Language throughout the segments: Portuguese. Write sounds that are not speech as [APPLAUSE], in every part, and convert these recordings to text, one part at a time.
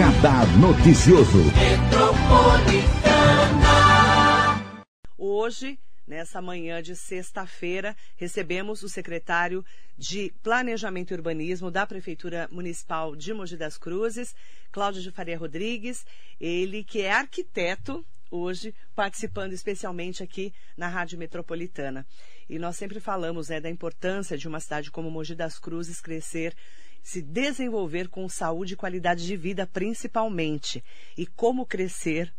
Radar Noticioso. Hoje, nessa manhã de sexta-feira, recebemos o secretário de Planejamento e Urbanismo da Prefeitura Municipal de Mogi das Cruzes, Cláudio de Faria Rodrigues, ele que é arquiteto hoje participando especialmente aqui na Rádio Metropolitana. E nós sempre falamos né, da importância de uma cidade como Mogi das Cruzes crescer, se desenvolver com saúde e qualidade de vida principalmente. E como crescer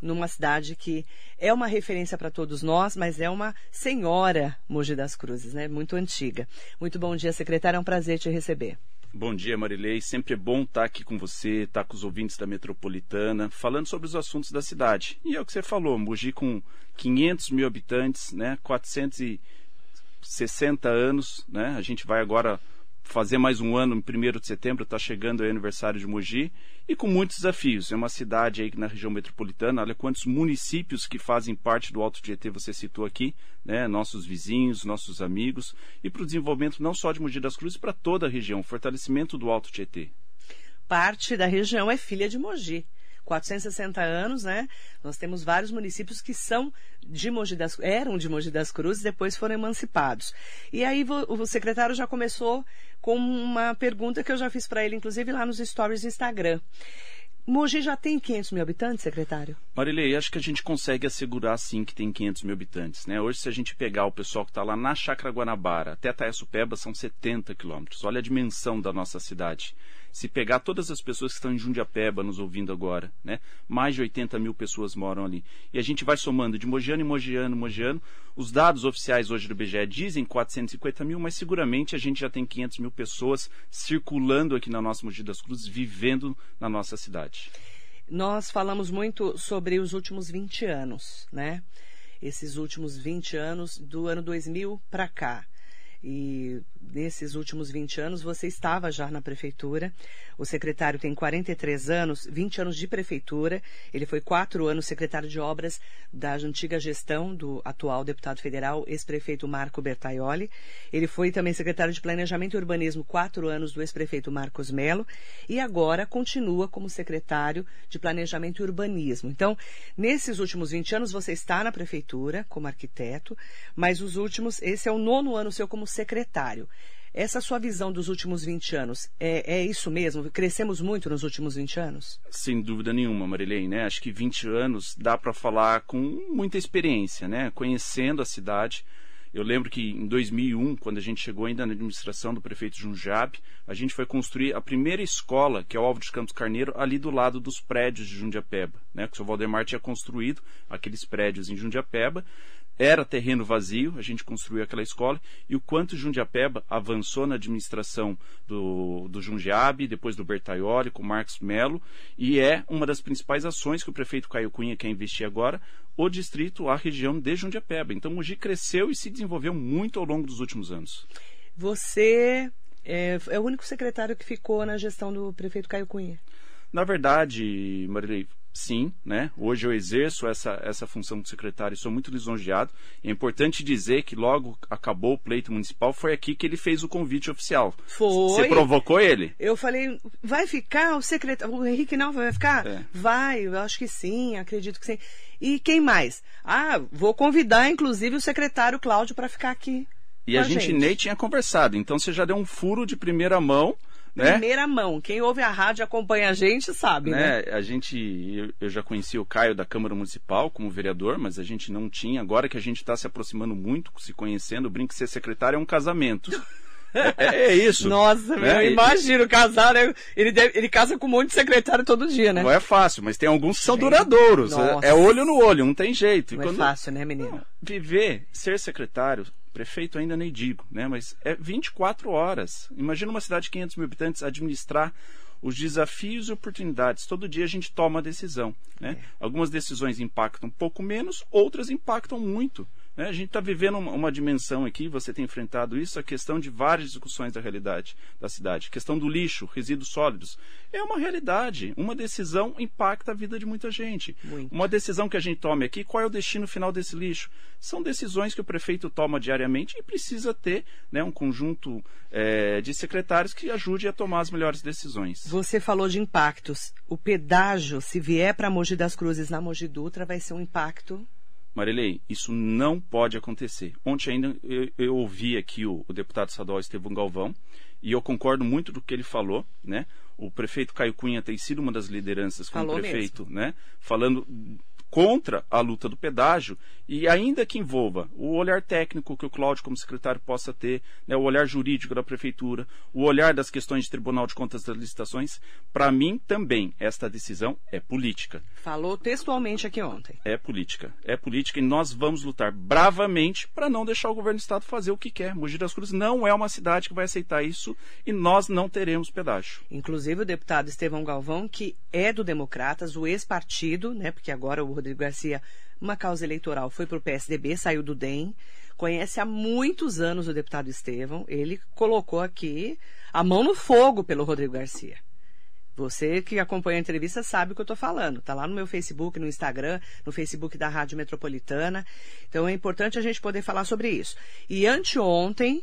numa cidade que é uma referência para todos nós, mas é uma senhora Mogi das Cruzes, né? Muito antiga. Muito bom dia, secretário. É um prazer te receber. Bom dia, Marilei. Sempre é bom estar aqui com você, estar com os ouvintes da Metropolitana, falando sobre os assuntos da cidade. E é o que você falou, Mogi com 500 mil habitantes, né, 460 anos, né, a gente vai agora fazer mais um ano em 1 de setembro, está chegando o aniversário de Mogi, e com muitos desafios. É uma cidade aí na região metropolitana, olha quantos municípios que fazem parte do Alto Tietê você citou aqui, né? nossos vizinhos, nossos amigos, e para o desenvolvimento não só de Mogi das Cruzes, para toda a região, fortalecimento do Alto Tietê. Parte da região é filha de Mogi. 460 anos, né? Nós temos vários municípios que são de Mogi das, eram de Mogi das Cruzes, depois foram emancipados. E aí o secretário já começou com uma pergunta que eu já fiz para ele, inclusive lá nos stories do Instagram. Mogi já tem 500 mil habitantes, secretário? Marilei, acho que a gente consegue assegurar sim que tem 500 mil habitantes. Né? Hoje, se a gente pegar o pessoal que está lá na Chácara Guanabara até Taessupeba, são 70 quilômetros. Olha a dimensão da nossa cidade. Se pegar todas as pessoas que estão em Jundiapeba nos ouvindo agora, né? mais de 80 mil pessoas moram ali. E a gente vai somando de Mogiano em Mogiano, Mogiano. Os dados oficiais hoje do IBGE dizem 450 mil, mas seguramente a gente já tem 500 mil pessoas circulando aqui na nossa Mogi das Cruzes, vivendo na nossa cidade. Nós falamos muito sobre os últimos 20 anos, né? Esses últimos 20 anos do ano 2000 para cá. E nesses últimos 20 anos você estava já na prefeitura. O secretário tem 43 anos, 20 anos de prefeitura. Ele foi quatro anos secretário de obras da antiga gestão do atual deputado federal, ex-prefeito Marco Bertaioli. Ele foi também secretário de Planejamento e Urbanismo, quatro anos do ex-prefeito Marcos Melo. E agora continua como secretário de Planejamento e Urbanismo. Então, nesses últimos 20 anos você está na prefeitura como arquiteto, mas os últimos, esse é o nono ano seu como secretário. Essa sua visão dos últimos 20 anos, é, é, isso mesmo? Crescemos muito nos últimos 20 anos? Sem dúvida nenhuma, Marilene, né? Acho que 20 anos dá para falar com muita experiência, né? Conhecendo a cidade. Eu lembro que em 2001, quando a gente chegou ainda na administração do prefeito Jundiabe, a gente foi construir a primeira escola, que é o Alvo de Campos Carneiro, ali do lado dos prédios de Jundiapeba, né? Que o seu Valdemar tinha construído aqueles prédios em Jundiapeba era terreno vazio, a gente construiu aquela escola, e o quanto Jundiapeba avançou na administração do, do Jundiabe, depois do Bertaioli, com Marcos Melo, e é uma das principais ações que o prefeito Caio Cunha quer investir agora, o distrito, a região de Jundiapeba. Então, Mogi cresceu e se desenvolveu muito ao longo dos últimos anos. Você é, é o único secretário que ficou na gestão do prefeito Caio Cunha? Na verdade, Marilei, sim, né? Hoje eu exerço essa, essa função de secretário e sou muito lisonjeado. É importante dizer que logo acabou o pleito municipal, foi aqui que ele fez o convite oficial. Foi. Você provocou ele? Eu falei, vai ficar o secretário, o Henrique não vai ficar? É. Vai, eu acho que sim, acredito que sim. E quem mais? Ah, vou convidar inclusive o secretário Cláudio para ficar aqui. E a, a gente, gente nem tinha conversado, então você já deu um furo de primeira mão né? Primeira mão. Quem ouve a rádio acompanha a gente sabe, né? né? A gente, eu, já conheci o Caio da Câmara Municipal como vereador, mas a gente não tinha. Agora que a gente está se aproximando muito, se conhecendo, brinco ser secretário é um casamento. [LAUGHS] É, é, é, isso. Nossa, né? eu imagino casar, né? Ele, deve, ele casa com um monte de secretário todo dia, né? Não é fácil, mas tem alguns que são Gente, duradouros. É, é, olho no olho, não tem jeito. Não é quando, é fácil, né, menino? Viver, ser secretário, prefeito ainda nem digo, né? Mas é 24 horas. Imagina uma cidade de 500 mil habitantes administrar os desafios e oportunidades. Todo dia a gente toma decisão, né? É. Algumas decisões impactam um pouco menos, outras impactam muito. Né? A gente está vivendo uma, uma, dimensão aqui, você tem enfrentado isso, a questão de várias discussões da realidade da cidade. A questão do lixo, resíduos sólidos. É uma realidade. Uma decisão impacta a vida de muita gente. Muito. Uma decisão que a gente tome aqui, qual é o destino final desse lixo? São decisões que o prefeito toma diariamente e precisa ter né, um conjunto é, de secretários que ajude a tomar as melhores decisões. Você falou de impactos. O pedágio, se vier para Mogi das Cruzes na Mogi Dutra, vai ser um impacto Marilei, isso não pode acontecer. Ontem ainda eu, eu ouvi aqui o, o, deputado estadual Estevão Galvão e eu concordo muito do que ele falou, né? O prefeito Caio Cunha tem sido uma das lideranças como falou prefeito, mesmo. né? Falando contra a luta do pedágio e ainda que envolva o olhar técnico que o Cláudio como secretário possa ter, né, o olhar jurídico da prefeitura, o olhar das questões de Tribunal de Contas das licitações, para mim também esta decisão é política. Falou textualmente aqui ontem. É política, é política e nós vamos lutar bravamente para não deixar o governo do estado fazer o que quer. Mogi das Cruzes não é uma cidade que vai aceitar isso e nós não teremos pedágio. Inclusive o deputado Estevão Galvão, que é do Democratas, o ex-partido, né, porque agora o Rodrigo Garcia, uma causa eleitoral, foi para o PSDB, saiu do DEM, conhece há muitos anos o deputado Estevão, ele colocou aqui a mão no fogo pelo Rodrigo Garcia. Você que acompanha a entrevista sabe o que eu estou falando. Está lá no meu Facebook, no Instagram, no Facebook da Rádio Metropolitana. Então é importante a gente poder falar sobre isso. E anteontem,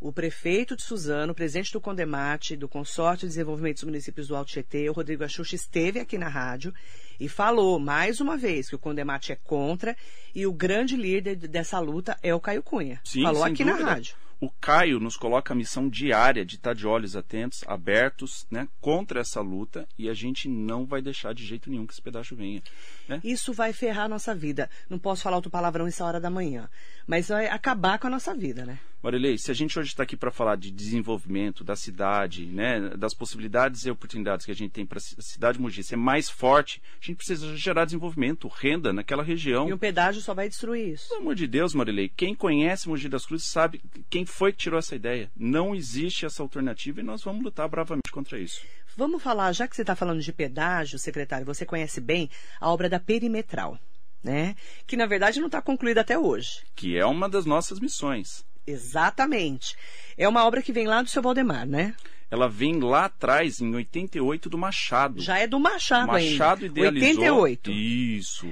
o prefeito de Suzano, presidente do Condemate, do Consórcio de Desenvolvimento dos Municípios do Alto Tietê, o Rodrigo Axuxa, esteve aqui na rádio e falou mais uma vez que o Condemate é contra e o grande líder dessa luta é o Caio Cunha. Sim, falou aqui dúvida. na rádio. O Caio nos coloca a missão diária de estar de olhos atentos, abertos, né, contra essa luta e a gente não vai deixar de jeito nenhum que esse pedaço venha. Né? Isso vai ferrar a nossa vida. Não posso falar outro palavrão essa hora da manhã, mas vai acabar com a nossa vida, né? Marilei, se a gente hoje está aqui para falar de desenvolvimento da cidade, né, das possibilidades e oportunidades que a gente tem para a cidade de Mogi ser mais forte, a gente precisa gerar desenvolvimento, renda naquela região. E o pedágio só vai destruir isso. Pelo amor de Deus, Marilei, quem conhece Mogi das Cruzes sabe quem foi que tirou essa ideia. Não existe essa alternativa e nós vamos lutar bravamente contra isso. Vamos falar, já que você está falando de pedágio, secretário, você conhece bem a obra da Perimetral, né? Que na verdade não está concluída até hoje. Que é uma das nossas missões. Exatamente. É uma obra que vem lá do seu Valdemar, né? Ela vem lá atrás, em 88, do Machado. Já é do Machado, Machado ainda. idealizou. 88. Isso.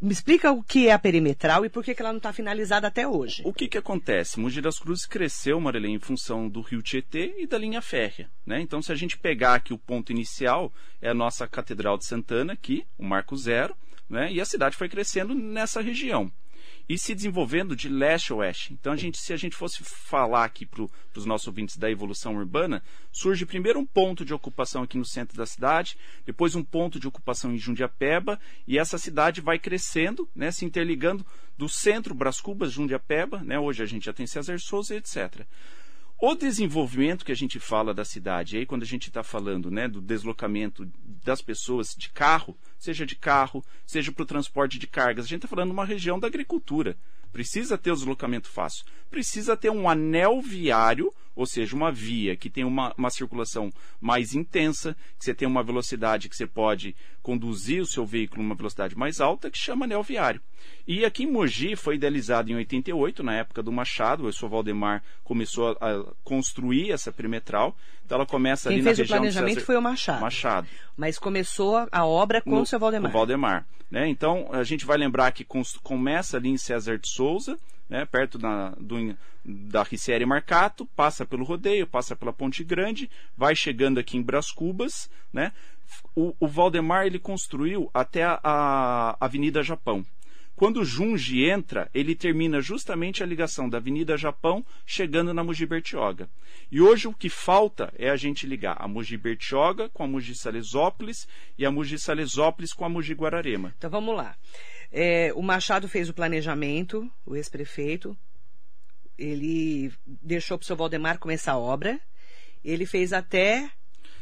Me explica o que é a perimetral e por que, que ela não está finalizada até hoje. O que, que acontece? Mogi das Cruzes cresceu, Marilene, em função do rio Tietê e da linha férrea. Né? Então, se a gente pegar aqui o ponto inicial, é a nossa Catedral de Santana, aqui, o Marco Zero, né? e a cidade foi crescendo nessa região e se desenvolvendo de leste a oeste. Então, a gente, se a gente fosse falar aqui para os nossos ouvintes da evolução urbana, surge primeiro um ponto de ocupação aqui no centro da cidade, depois um ponto de ocupação em Jundiapeba, e essa cidade vai crescendo, né, se interligando do centro Bras Cubas, Jundiapeba, né, hoje a gente já tem César Souza, etc. O desenvolvimento que a gente fala da cidade, aí quando a gente está falando né, do deslocamento das pessoas de carro, seja de carro, seja para o transporte de cargas, a gente está falando de uma região da agricultura. Precisa ter o deslocamento fácil. Precisa ter um anel viário, ou seja, uma via que tem uma, uma circulação mais intensa, que você tem uma velocidade que você pode conduzir o seu veículo numa velocidade mais alta, que chama anel viário. E aqui em Mogi foi idealizado em 88, na época do Machado, o seu Valdemar começou a, a construir essa perimetral. Então ela começa Quem ali fez na o região planejamento César... foi o Machado. Machado. Mas começou a obra com no, o seu Valdemar. O Valdemar. Né? Então, a gente vai lembrar que começa ali em César de Souza, né? perto da, do, da Ricieri Marcato, passa pelo rodeio, passa pela Ponte Grande, vai chegando aqui em Bras Cubas. Né? O, o Valdemar ele construiu até a, a Avenida Japão. Quando Junge entra, ele termina justamente a ligação da Avenida Japão chegando na Mogi Bertioga. E hoje o que falta é a gente ligar a Mogi Bertioga com a Mogi Salesópolis e a Mogi Salesópolis com a Mogi Guararema. Então vamos lá. É, o Machado fez o planejamento, o ex-prefeito. Ele deixou para o seu Valdemar começar a obra. Ele fez até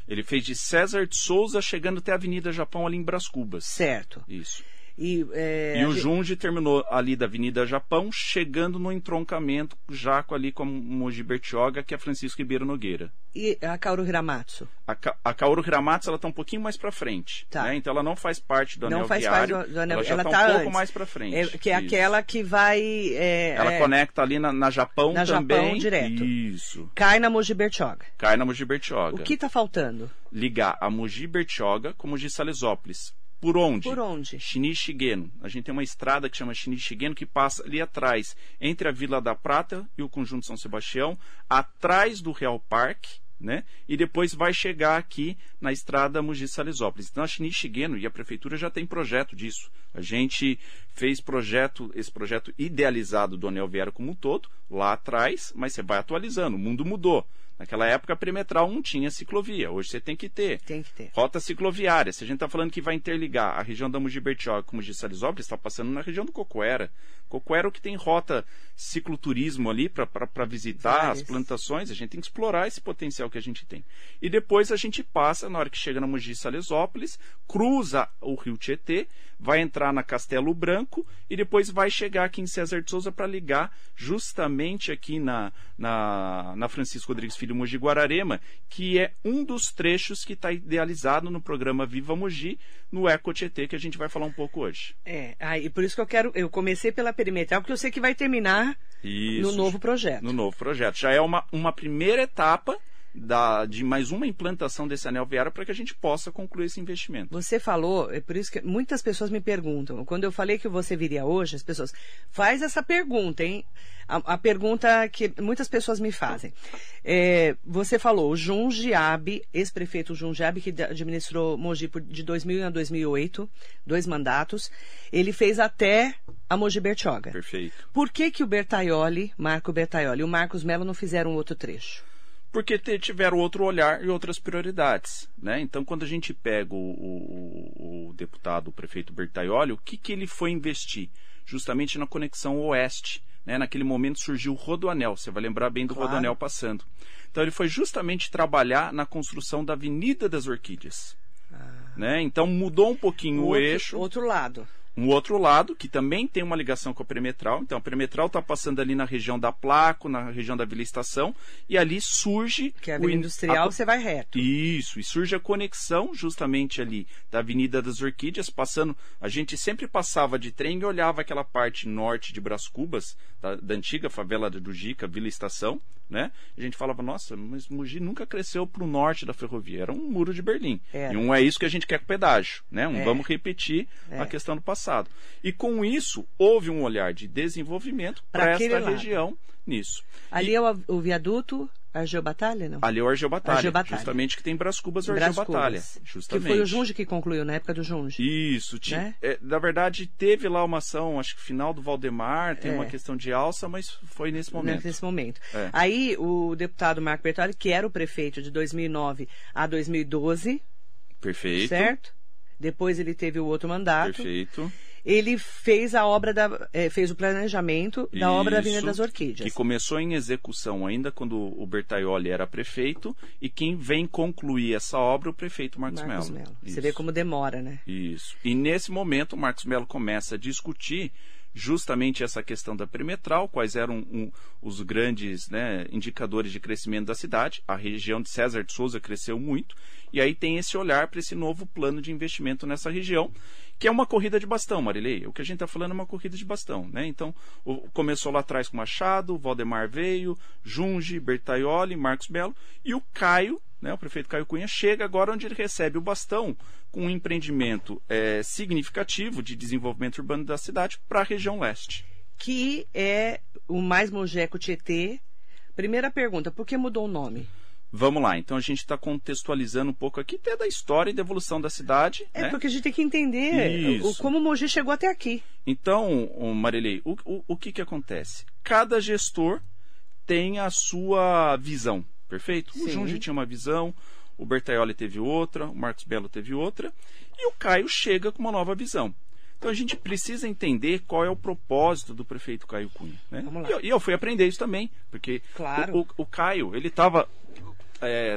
Ele fez de César de Souza chegando até a Avenida Japão ali em Bras Cubas. certo. Isso. E, é, e o Junge terminou ali da Avenida Japão, chegando no entroncamento já ali com Moji Bertioga, que é Francisco Ribeiro Nogueira. E a Kaoru Hiramatsu? A, a Kaoru Hiramatsu ela está um pouquinho mais para frente. Tá. Né? Então ela não faz parte do não anel faz viário. Parte do, do anel, ela já está tá um pouco antes. mais para frente. É, que é Isso. aquela que vai. É, ela é, conecta ali na, na Japão na também. Japão direto. Isso. Cai na Moji Bertioga. Cai na Mogi Bertioga. O que está faltando? Ligar a Mogi Bertioga com Mogi Salesópolis. Por onde? Por onde? Shinichigeno. A gente tem uma estrada que chama Shinichigeno que passa ali atrás, entre a Vila da Prata e o Conjunto São Sebastião, atrás do Real Parque, né? E depois vai chegar aqui na estrada Mogi Salesópolis. Então a Shinichigeno e a prefeitura já tem projeto disso. A gente fez projeto, esse projeto idealizado do anel viário como um todo, lá atrás, mas você vai atualizando, o mundo mudou. Naquela época a perimetral não tinha ciclovia, hoje você tem que ter. Tem que ter. Rota cicloviária. Se a gente está falando que vai interligar a região da Mogi Bertioga com Mogi Salisópolis, está passando na região do Cocoera. Cocoera é o que tem rota cicloturismo ali para visitar Várias. as plantações. A gente tem que explorar esse potencial que a gente tem. E depois a gente passa, na hora que chega na Mogi Salesópolis, cruza o rio Tietê, vai entrar na Castelo Branco e depois vai chegar aqui em César de Souza para ligar justamente aqui na, na, na Francisco Rodrigues Filho Mogi Guararema, que é um dos trechos que está idealizado no programa Viva Mogi, no Eco Tietê, que a gente vai falar um pouco hoje. É, aí por isso que eu quero. Eu comecei pela perimetral, porque eu sei que vai terminar Isso, no novo projeto. no novo projeto. Já é uma, uma primeira etapa da, de mais uma implantação desse anel viário para que a gente possa concluir esse investimento. Você falou, é por isso que muitas pessoas me perguntam. Quando eu falei que você viria hoje, as pessoas faz essa pergunta, hein? A, a pergunta que muitas pessoas me fazem. É, você falou, o Jundiabe, ex-prefeito Jundiabe, que administrou Mogi por, de 2000 a 2008, dois mandatos, ele fez até a Mogi Bertioga. Perfeito. Por que que o Bertaioli, Marco Bertaioli e o Marcos Melo não fizeram outro trecho? Porque tiveram outro olhar e outras prioridades. Né? Então, quando a gente pega o, o, o deputado, o prefeito Bertaioli, o que, que ele foi investir? Justamente na conexão oeste. Né? Naquele momento surgiu o Rodoanel, você vai lembrar bem do Claro. Rodoanel passando. Então, ele foi justamente trabalhar na construção da Avenida das Orquídeas. Né? Então, mudou um pouquinho o, outro, eixo Outro lado. Um outro lado que também tem uma ligação com a perimetral. Então a perimetral está passando ali na região da Placo, na região da Vila Estação, e ali surge Que é a o Avenida in- Industrial, a- você vai reto. isso, e surge a conexão justamente ali da Avenida das Orquídeas, passando. A gente sempre passava de trem e olhava aquela parte norte de Brás Cubas, da, da antiga favela do Jica, Vila Estação, né? A gente falava, nossa, mas Mogi nunca cresceu para o norte da ferrovia, era um muro de Berlim. Era. E um é isso que a gente quer com o pedágio, né? Um É. vamos repetir É. a questão do passado. E com isso, houve um olhar de desenvolvimento para esta lado. região nisso. Ali é o, o viaduto Argeu Batalha, não? Ali é o Argeu Batalha, Argeu Batalha. justamente que tem Brás Cubas e Argeu Brás Batalha. Cubas. Que Justamente. foi o Junge que concluiu, na época do Junge. Isso, ti- Né? é, na verdade teve lá uma ação, acho que final do Valdemar, tem É. uma questão de alça, mas foi nesse momento. Nesse momento. É. Aí o deputado Marco Bertoli, que era o prefeito de 2009 a 2012, Perfeito. certo? Depois ele teve o outro mandato. Perfeito. Ele fez a obra da, eh, fez o planejamento da obra da Avenida Isso, das Orquídeas. Que começou em execução ainda quando o Bertaioli era prefeito e quem vem concluir essa obra é o prefeito Marcos, Marcos Mello. Mello. Você Isso. vê como demora, né? Isso. E nesse momento, o Marcos Melo começa a discutir justamente essa questão da perimetral, quais eram um, os grandes né, indicadores de crescimento da cidade. A região de César de Souza cresceu muito, e aí tem esse olhar para esse novo plano de investimento nessa região, que é uma corrida de bastão, Marilei. O que a gente está falando é uma corrida de bastão. Né? Então, o- começou lá atrás com Machado, Valdemar veio, Junge, Bertaioli, Marcos Melo, e o Caio né, o prefeito Caio Cunha chega agora onde ele recebe o bastão com um empreendimento eh, significativo de desenvolvimento urbano da cidade para a região leste. Que é o mais Mogeco Tietê. Primeira pergunta, por que mudou o nome? Vamos lá, então a gente está contextualizando um pouco aqui até da história e da evolução da cidade. É né? porque a gente tem que entender Isso. o, como o Mogi chegou até aqui. Então, Marilei, o, o, o que, que acontece? Cada gestor tem a sua visão, perfeito? O Sim. Junge tinha uma visão, o Bertaioli teve outra, o Marcos Belo teve outra, e o Caio chega com uma nova visão. Então a gente precisa entender qual é o propósito do prefeito Caio Cunha. Né? E, eu, e eu fui aprender isso também, porque Claro. o, o- o Caio, ele estava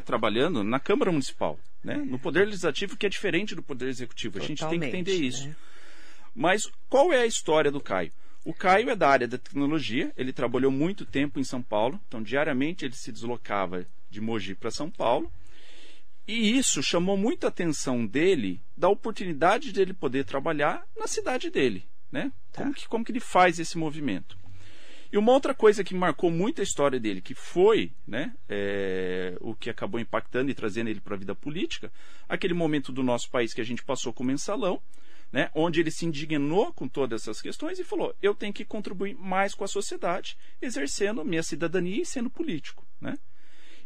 trabalhando na Câmara Municipal, né? no Poder Legislativo, que é diferente do Poder Executivo. A gente tem que Totalmente, entender isso. né? Mas qual é a história do Caio? O Caio é da área da tecnologia, ele trabalhou muito tempo em São Paulo, então diariamente ele se deslocava de Mogi para São Paulo. E isso chamou muita atenção dele da oportunidade dele poder trabalhar na cidade dele, né? Tá. Como, que, como que ele faz esse movimento? E uma outra coisa que marcou muito a história dele, que foi né, é, o que acabou impactando e trazendo ele para a vida política, aquele momento do nosso país que a gente passou com o mensalão, né, onde ele se indignou com todas essas questões e falou: eu tenho que contribuir mais com a sociedade, exercendo minha cidadania e sendo político. Né?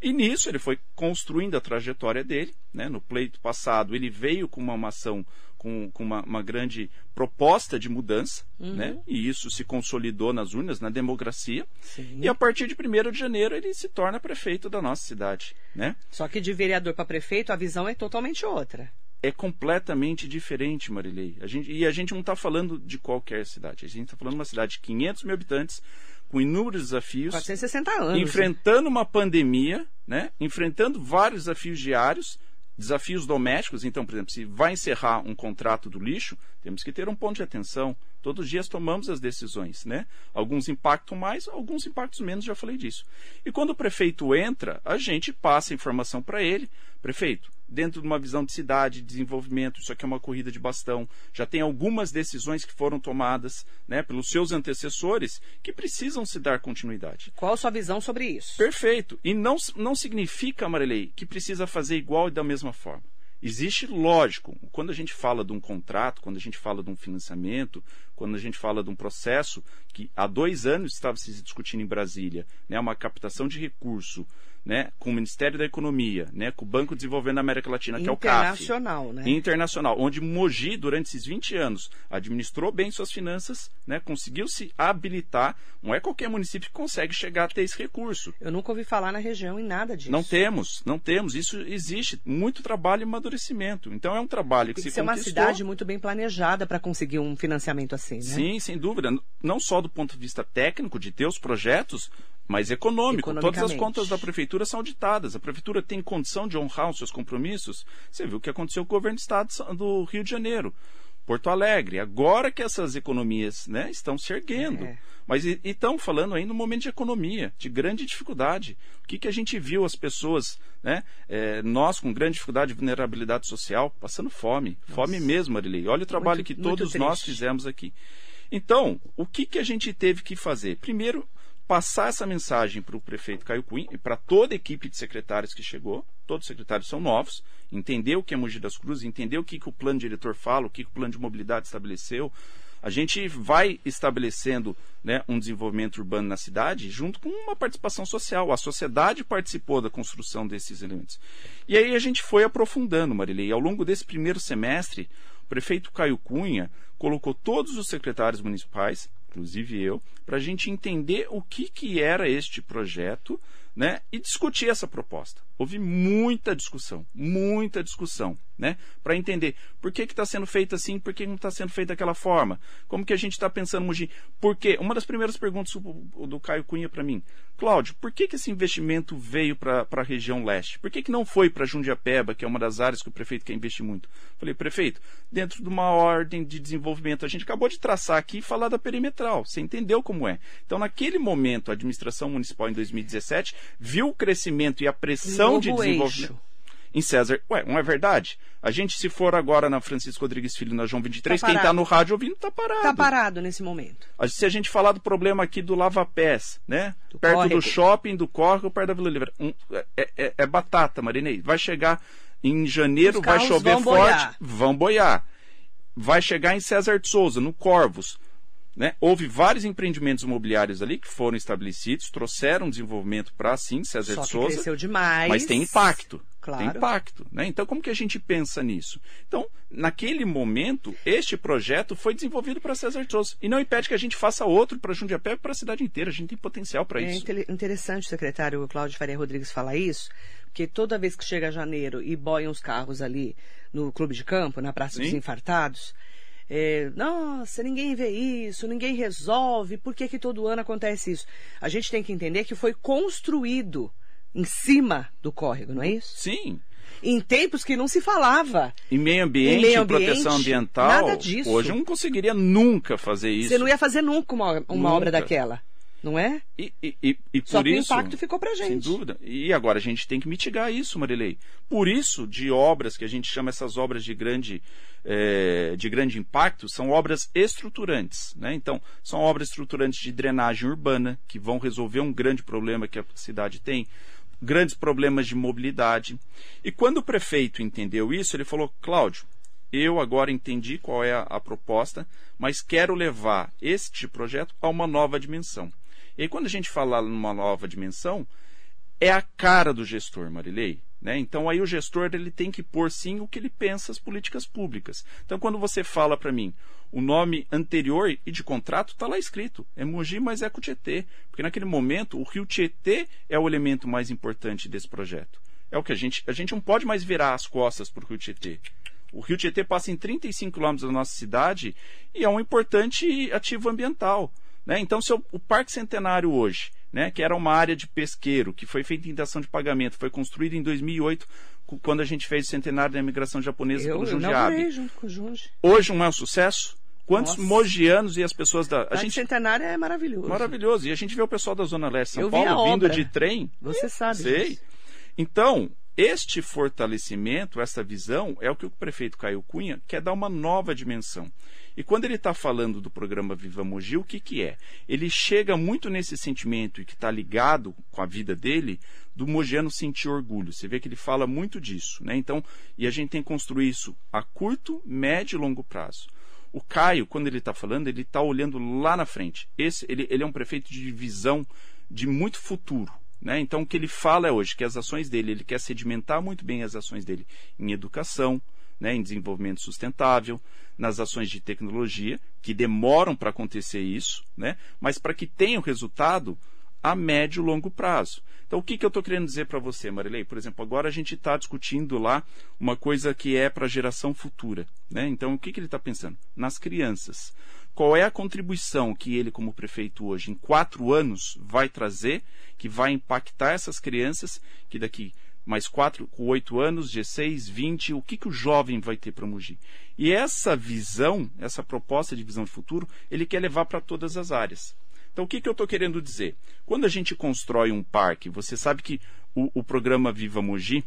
E nisso ele foi construindo a trajetória dele. Né? No pleito passado, ele veio com uma ação, com, com uma, uma, grande proposta de mudança, uhum. né? e isso se consolidou nas urnas, na democracia. Sim. E a partir de 1 de janeiro ele se torna prefeito da nossa cidade. Né? Só que de vereador para prefeito a visão é totalmente outra é completamente diferente, Marilei. A gente, e a gente não está falando de qualquer cidade. A gente está falando de uma cidade de 500 mil habitantes, com inúmeros desafios. 460 anos. Enfrentando uma pandemia, né? enfrentando vários desafios diários, desafios domésticos. Então, por exemplo, se vai encerrar um contrato do lixo, temos que ter um ponto de atenção. Todos os dias tomamos as decisões, né? Alguns impactam mais, alguns impactos menos, já falei disso. E quando o prefeito entra, a gente passa a informação para ele. Prefeito, dentro de uma visão de cidade, de desenvolvimento, isso aqui é uma corrida de bastão. Já tem algumas decisões que foram tomadas né, pelos seus antecessores que precisam se dar continuidade. Qual a sua visão sobre isso? Perfeito. E não, não significa, Amarelei, que precisa fazer igual e da mesma forma. Existe, lógico, quando a gente fala de um contrato, quando a gente fala de um financiamento, quando a gente fala de um processo que há dois anos estava se discutindo em Brasília, né, uma captação de recurso né, com o Ministério da Economia, né, com o Banco Desenvolvendo da América Latina, que é o CAF. Internacional, né? Internacional, onde Mogi, durante esses 20 anos, administrou bem suas finanças, né, conseguiu se habilitar. Não é qualquer município que consegue chegar a ter esse recurso. Eu nunca ouvi falar na região em nada disso. Não temos, não temos. Isso existe. Muito trabalho e amadurecimento. Então é um trabalho que Tem se ser conquistou. uma cidade muito bem planejada para conseguir um financiamento assim, né? Sim, sem dúvida. Não só do ponto de vista técnico, de ter os projetos, mas econômico. Todas as contas da prefeitura são auditadas. A prefeitura tem condição de honrar os seus compromissos. Você viu o que aconteceu com o governo do estado do Rio de Janeiro. Porto Alegre, agora que essas economias né, estão se erguendo. É. Mas estão falando aí no momento de economia, de grande dificuldade. O que, que a gente viu as pessoas, né, é, nós com grande dificuldade de vulnerabilidade social, passando fome. Nossa. Fome mesmo, Arilei. Olha o trabalho muito, que todos nós fizemos aqui. Então, o que, que a gente teve que fazer? Primeiro, passar essa mensagem para o prefeito Caio Cunha e para toda a equipe de secretários que chegou, todos os secretários são novos, entender o que é Mogi das Cruzes, entender o que, que o plano diretor fala, o que, que o plano de mobilidade estabeleceu. A gente vai estabelecendo né, um desenvolvimento urbano na cidade junto com uma participação social. A sociedade participou da construção desses elementos. E aí a gente foi aprofundando, Marilei. Ao longo desse primeiro semestre, o prefeito Caio Cunha colocou todos os secretários municipais, inclusive eu, para a gente entender o que, que era este projeto né, e discutir essa proposta. Houve muita discussão, muita discussão, né, para entender por que está sendo feito assim, por que não está sendo feito daquela forma, como que a gente está pensando, Mugi, por quê? Uma das primeiras perguntas do, Caio Cunha para mim, Cláudio, por que, que esse investimento veio para a região leste? Por que, que não foi para Jundiapeba, que é uma das áreas que o prefeito quer investir muito? Falei, prefeito, dentro de uma ordem de desenvolvimento, a gente acabou de traçar aqui e falar da perimetral, você entendeu como é. Então, naquele momento, a administração municipal em 2017 viu o crescimento e a pressão de desenvolvimento. Eixo. Em César. Ué, não é verdade? A gente, se for agora na Francisco Rodrigues Filho, na João 23, tá quem está no rádio ouvindo está parado. Está parado nesse momento. Se a gente falar do problema aqui do Lava Pés, né? Do perto córrego. do shopping, do córrego, perto da Vila Livre. Um, é, é, é, batata, Marinei. Vai chegar em janeiro, vai chover vão forte, boiar. vão boiar. Vai chegar em César de Souza, no Corvos né? Houve vários empreendimentos imobiliários ali que foram estabelecidos, trouxeram desenvolvimento para sim, César Só de Souza. Cresceu demais. Mas tem impacto. Claro. Tem impacto. Né? Então, como que a gente pensa nisso? Então, naquele momento, este projeto foi desenvolvido para César de Souza. E não impede que a gente faça outro para Jundiapé e para a cidade inteira. A gente tem potencial para é isso. É interessante o secretário Cláudio Faria Rodrigues falar isso, porque toda vez que chega janeiro e boiam os carros ali no clube de campo, na Praça Sim. dos Infartados, é, nossa, ninguém vê isso, ninguém resolve, por que, que todo ano acontece isso? A gente tem que entender que foi construído em cima do córrego, não é isso? Sim. em tempos que não se falava. Em meio ambiente, em, meio ambiente, proteção ambiental, nada disso. hoje eu não conseguiria nunca fazer isso. Você não ia fazer nunca uma, uma obra daquela não é? E, e, e, e Só por que isso, o impacto ficou pra gente. Sem dúvida. E agora a gente tem que mitigar isso, Marilei. Por isso, de obras que a gente chama essas obras de grande, é, de grande impacto, são obras estruturantes. Né? Então, são obras estruturantes de drenagem urbana, que vão resolver um grande problema que a cidade tem grandes problemas de mobilidade. E quando o prefeito entendeu isso, ele falou: Cláudio, eu agora entendi qual é a, a, proposta, mas quero levar este projeto a uma nova dimensão. E aí, quando a gente fala numa nova dimensão, é a cara do gestor, Marilei. Né? Então, aí o gestor ele tem que pôr sim o que ele pensa as políticas públicas. Então, quando você fala para mim o nome anterior e de contrato, está lá escrito. É Mogi, mas é com o Tietê. Porque naquele momento, o rio Tietê é o elemento mais importante desse projeto. É o que a gente. A gente não pode mais virar as costas para o rio Tietê. O rio Tietê passa em 35 quilômetros da nossa cidade e é um importante ativo ambiental. Né? Então, se o Parque Centenário hoje, né, que era uma área de pesqueiro, que foi feita em dação de pagamento, foi construído em 2008, quando a gente fez o centenário da imigração japonesa eu, pelo Jundiabe. Eu junto com o Junge. Hoje não é um sucesso? Quantos Nossa. mogianos e as pessoas da. A gente... centenário é maravilhoso. Maravilhoso. E a gente vê o pessoal da Zona Leste São eu Paulo vindo de trem. Você sabe. Sei. Disso. Então, este fortalecimento, essa visão, é o que o prefeito Caio Cunha quer dar uma nova dimensão. E quando ele está falando do programa Viva Mogi, o que, que é? Ele chega muito nesse sentimento e que está ligado com a vida dele do mogiano sentir orgulho. Você vê que ele fala muito disso. Né? Então, e a gente tem que construir isso a curto, médio e longo prazo. O Caio, quando ele está falando, ele está olhando lá na frente. Esse, ele, ele é um prefeito de visão de muito futuro. Né? Então, o que ele fala é hoje que as ações dele, ele quer sedimentar muito bem as ações dele em educação, né, em desenvolvimento sustentável, nas ações de tecnologia, que demoram para acontecer isso, né, mas para que tenha o resultado a médio e longo prazo. Então, o que, que eu estou querendo dizer para você, Marilei? Por exemplo, agora a gente está discutindo lá uma coisa que é para a geração futura. Né? Então, o que, que ele está pensando? Nas crianças. Qual é a contribuição que ele, como prefeito hoje, em quatro anos, vai trazer, que vai impactar essas crianças, que daqui mais quatro, com oito anos, 16, 20, o que, que o jovem vai ter para Mogi? E essa visão, essa proposta de visão de futuro, ele quer levar para todas as áreas. Então, o que, que eu estou querendo dizer? Quando a gente constrói um parque, você sabe que o, o programa Viva Mogi,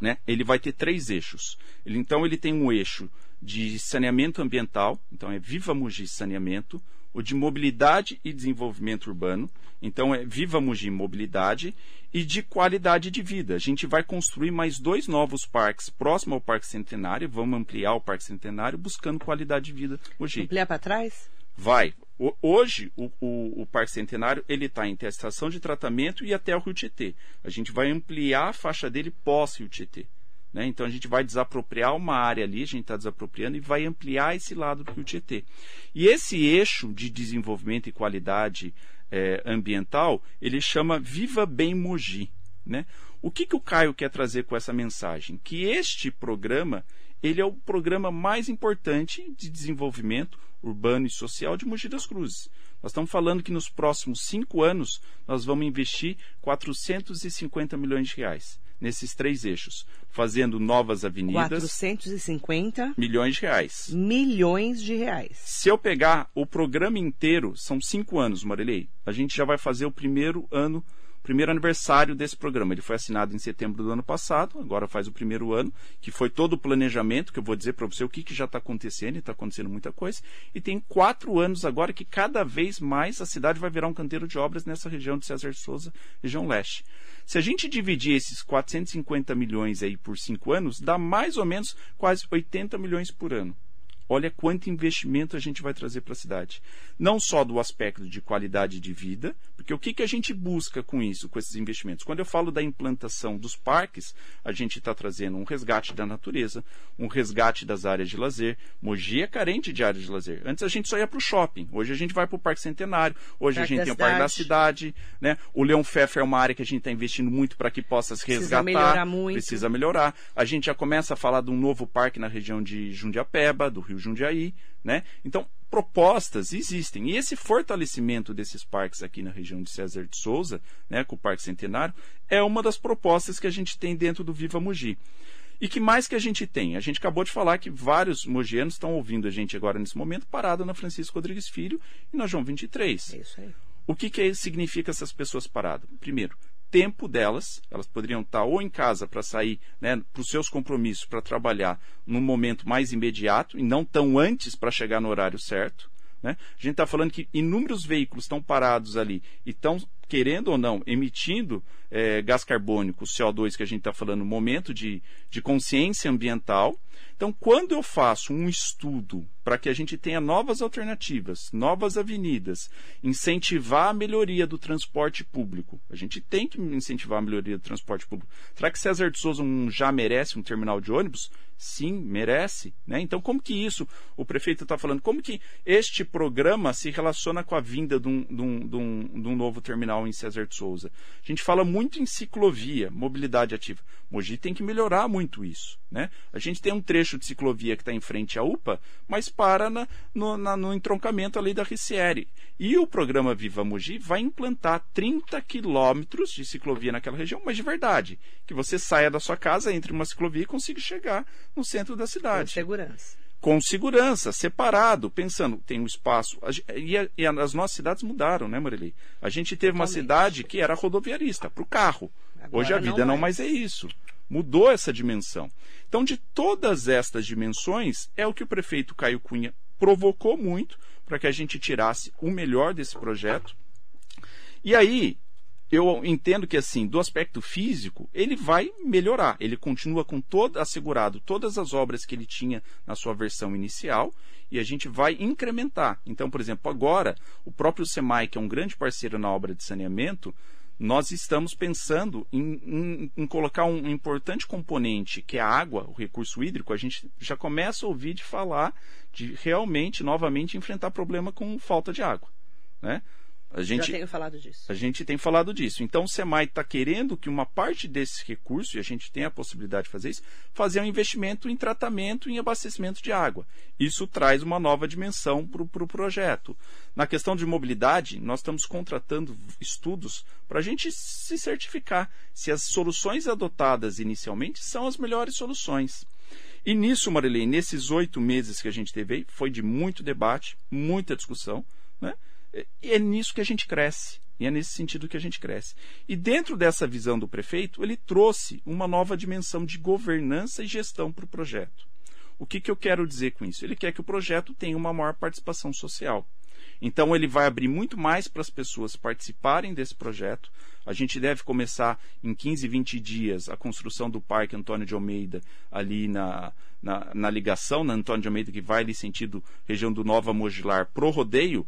né, ele vai ter três eixos. Ele, então, ele tem um eixo de saneamento ambiental, então é Viva Mogi Saneamento, o de mobilidade e desenvolvimento urbano, então é Viva Mogi Mobilidade, e de qualidade de vida. A gente vai construir mais dois novos parques próximo ao Parque Centenário, vamos ampliar o Parque Centenário buscando qualidade de vida Mogi. Ampliar para trás? Vai. Hoje, o, o, o Parque Centenário ele está em estação de tratamento e até o Rio Tietê. A gente vai ampliar a faixa dele pós-Rio Tietê. Né? Então a gente vai desapropriar uma área ali, a gente está desapropriando e vai ampliar esse lado do Rio Tietê. E esse eixo de desenvolvimento e qualidade é, ambiental, ele chama Viva Bem Mogi. Né? O que, que o Caio quer trazer com essa mensagem? Que este programa ele é o programa mais importante de desenvolvimento urbano e social de Mogi das Cruzes. Nós estamos falando que nos próximos cinco anos nós vamos investir 450 milhões de reais nesses três eixos, fazendo novas avenidas. 450 milhões de reais. Milhões de reais. Se eu pegar o programa inteiro, são cinco anos, Marilei. A gente já vai fazer o primeiro ano primeiro aniversário desse programa. Ele foi assinado em setembro do ano passado, agora faz o primeiro ano, que foi todo o planejamento, que eu vou dizer para você o que, que já está acontecendo, e está acontecendo muita coisa. E tem quatro anos agora que cada vez mais a cidade vai virar um canteiro de obras nessa região de César Souza, região leste. Se a gente dividir esses 450 milhões aí por cinco anos, dá mais ou menos quase 80 milhões por ano. Olha quanto investimento a gente vai trazer para a cidade. Não só do aspecto de qualidade de vida, porque o que, que a gente busca com isso, com esses investimentos? Quando eu falo da implantação dos parques, a gente está trazendo um resgate da natureza, um resgate das áreas de lazer. Mogi é carente de áreas de lazer. Antes a gente só ia para o shopping, hoje a gente vai para o Parque Centenário, hoje Parque a gente tem o Parque da Cidade. Né? O Leão Pfeffer é uma área que a gente está investindo muito para que possa se resgatar. Precisa melhorar muito. Precisa melhorar. A gente já começa a falar de um novo parque na região de Jundiapeba, do Rio Jundiaí. Né? Então, propostas existem. E esse fortalecimento desses parques aqui na região de César de Souza, né, com o Parque Centenário, é uma das propostas que a gente tem dentro do Viva Mogi. E que mais que a gente tem? A gente acabou de falar que vários mogianos estão ouvindo a gente agora nesse momento parado na Francisco Rodrigues Filho e na João 23. É isso aí. O que, que significa essas pessoas paradas? Primeiro, tempo delas, elas poderiam estar ou em casa para sair né, para os seus compromissos, para trabalhar num momento mais imediato e não tão antes para chegar no horário certo. Né? A gente está falando que inúmeros veículos estão parados ali e estão, querendo ou não, emitindo é, gás carbônico, CO2 que a gente está falando, no momento de, de consciência ambiental. Então, quando eu faço um estudo para que a gente tenha novas alternativas, novas avenidas, incentivar a melhoria do transporte público. A gente tem que incentivar a melhoria do transporte público. Será que César de Souza já merece um terminal de ônibus? Sim, merece. Né? Então, como que isso, o prefeito está falando, como que este programa se relaciona com a vinda de um, de, um, de, um, de um, novo terminal em César de Souza? A gente fala muito em ciclovia, mobilidade ativa. Mogi tem que melhorar muito isso. Né? A gente tem um trecho de ciclovia que está em frente à UPA, mas para na, no, na, no, entroncamento ali da Ricieri. E o programa Viva Mogi vai implantar 30 quilômetros de ciclovia naquela região, mas de verdade. Que você saia da sua casa, entre uma ciclovia e consiga chegar no centro da cidade. Com segurança. Com segurança, separado, pensando, tem um espaço. E, as nossas cidades mudaram, né, Marili? A gente teve Totalmente. uma cidade que era rodoviarista, para o carro. Agora Hoje a vida não, não mais é isso mudou essa dimensão. Então, de todas estas dimensões, é o que o prefeito Caio Cunha provocou muito para que a gente tirasse o melhor desse projeto. E aí, eu entendo que assim, do aspecto físico, ele vai melhorar. Ele continua com todo assegurado todas as obras que ele tinha na sua versão inicial e a gente vai incrementar. Então, por exemplo, agora o próprio SEMAI, que é um grande parceiro na obra de saneamento, nós estamos pensando em, em, em, colocar um importante componente, que é a água, o recurso hídrico. A gente já começa a ouvir de falar de realmente, novamente, enfrentar problema com falta de água. Né? A gente, Já tenho falado disso. A gente tem falado disso. Então o SEMAI está querendo que uma parte desse recurso, e a gente tem a possibilidade de fazer isso, fazer um investimento em tratamento e em abastecimento de água. Isso traz uma nova dimensão para o pro projeto. Na questão de mobilidade, nós estamos contratando estudos para a gente se certificar se as soluções adotadas inicialmente são as melhores soluções. E nisso, Marilene, nesses oito meses que a gente teve aí, foi de muito debate, muita discussão, né? E é nisso que a gente cresce. E é nesse sentido que a gente cresce. E dentro dessa visão do prefeito, ele trouxe uma nova dimensão de governança e gestão para o projeto. O que, que eu quero dizer com isso? Ele quer que o projeto tenha uma maior participação social. Então, ele vai abrir muito mais para as pessoas participarem desse projeto. A gente deve começar em 15, 20 dias a construção do Parque Antônio de Almeida, ali na, na, na ligação na Antônio de Almeida, que vai ali sentido região do Nova Mogilar, pro rodeio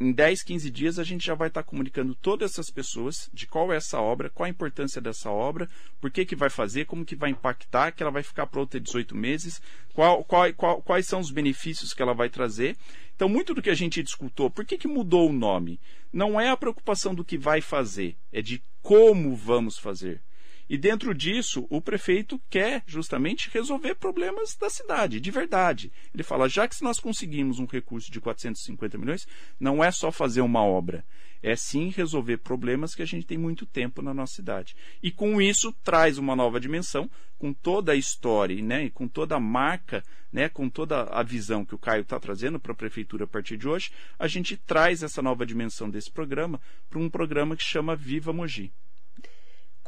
em 10, 15 dias a gente já vai estar comunicando todas essas pessoas de qual é essa obra, qual a importância dessa obra, por que, que vai fazer, como que vai impactar, que ela vai ficar pronta em 18 meses, qual, qual, qual, quais são os benefícios que ela vai trazer. Então, muito do que a gente discutou, por que, que mudou o nome? Não é a preocupação do que vai fazer, é de como vamos fazer. E dentro disso, o prefeito quer justamente resolver problemas da cidade, de verdade. Ele fala: já que nós conseguimos um recurso de 450 milhões, não é só fazer uma obra, é sim resolver problemas que a gente tem muito tempo na nossa cidade. E com isso traz uma nova dimensão, com toda a história, né, e com toda a marca, né, com toda a visão que o Caio está trazendo para a prefeitura a partir de hoje, a gente traz essa nova dimensão desse programa para um programa que chama Viva Mogi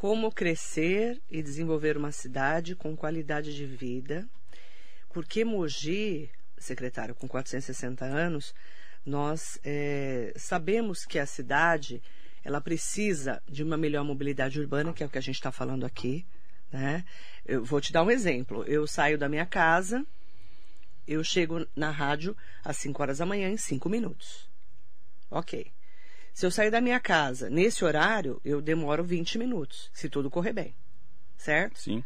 como crescer e desenvolver uma cidade com qualidade de vida. Porque Mogi, secretário, com 460 anos, nós é, sabemos que a cidade ela precisa de uma melhor mobilidade urbana, que é o que a gente está falando aqui. Né? Eu vou te dar um exemplo. Eu saio da minha casa, eu chego na rádio às 5 horas da manhã em 5 minutos. Ok. Se eu sair da minha casa nesse horário, eu demoro 20 minutos, se tudo correr bem. Certo? Sim.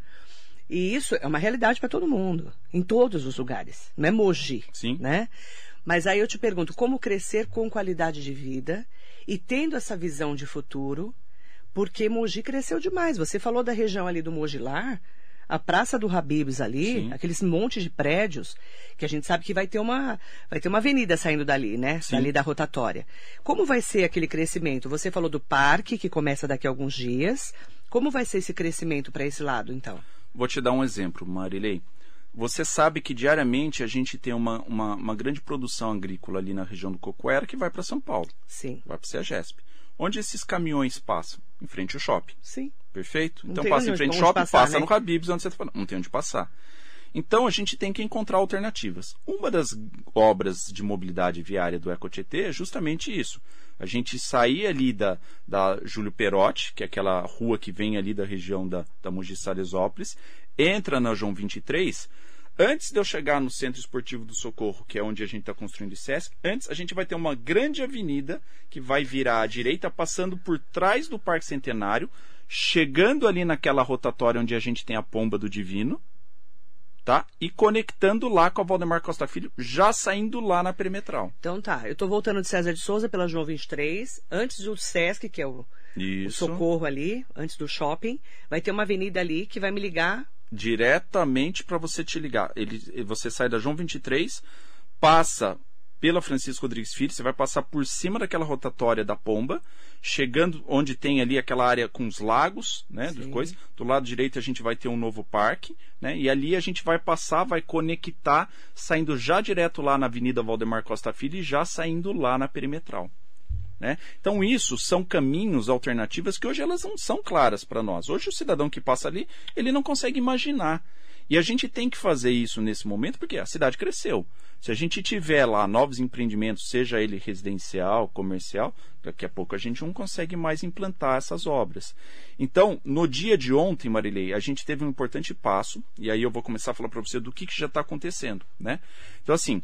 E isso é uma realidade para todo mundo, em todos os lugares. Não é Mogi, Sim. né? Mas aí eu te pergunto, como crescer com qualidade de vida e tendo essa visão de futuro, porque Mogi cresceu demais. Você falou da região ali do Mogilar, a Praça do Habibs ali, Sim. aqueles montes de prédios, que a gente sabe que vai ter uma, vai ter uma avenida saindo dali, né? Sim. Dali da rotatória. Como vai ser aquele crescimento? Você falou do parque, que começa daqui a alguns dias. Como vai ser esse crescimento para esse lado, então? Vou te dar um exemplo, Marilei. Você sabe que diariamente a gente tem uma, uma, uma grande produção agrícola ali na região do Cocoera que vai para São Paulo, Sim. vai para o CEAGESP. Onde esses caminhões passam? Em frente ao shopping. Sim. Perfeito? Não então passa em frente ao shopping, passar, passa né? no Habibs, onde você está falando. Não tem onde passar. Então a gente tem que encontrar alternativas. Uma das obras de mobilidade viária do EcoTT é justamente isso. A gente sair ali da, da Júlio Perotti, que é aquela rua que vem ali da região da, da Mogi Salesópolis, entra na João 23. Antes de eu chegar no Centro Esportivo do Socorro, que é onde a gente está construindo o SESC, antes a gente vai ter uma grande avenida que vai virar à direita, passando por trás do Parque Centenário, chegando ali naquela rotatória onde a gente tem a pomba do Divino, tá? E conectando lá com a Valdemar Costa Filho, já saindo lá na perimetral. Então tá, eu tô voltando de César de Souza pela João 23, antes do Sesc, que é o, o. Socorro ali, antes do shopping. Vai ter uma avenida ali que vai me ligar. Diretamente para você te ligar. Ele, você sai da João 23, passa pela Francisco Rodrigues Filho, você vai passar por cima daquela rotatória da Pomba, chegando onde tem ali aquela área com os lagos, né, Sim. coisas. Do lado direito a gente vai ter um novo parque, né, e ali a gente vai passar, vai conectar, saindo já direto lá na Avenida Valdemar Costa Filho e já saindo lá na perimetral. Né? Então, isso são caminhos, alternativas que hoje elas não são claras para nós. Hoje, o cidadão que passa ali, ele não consegue imaginar. E a gente tem que fazer isso nesse momento porque a cidade cresceu. Se a gente tiver lá novos empreendimentos, seja ele residencial, comercial, daqui a pouco a gente não consegue mais implantar essas obras. Então, no dia de ontem, Marilei, a gente teve um importante passo, e aí eu vou começar a falar para você do que, que já está acontecendo. Né? Então, assim,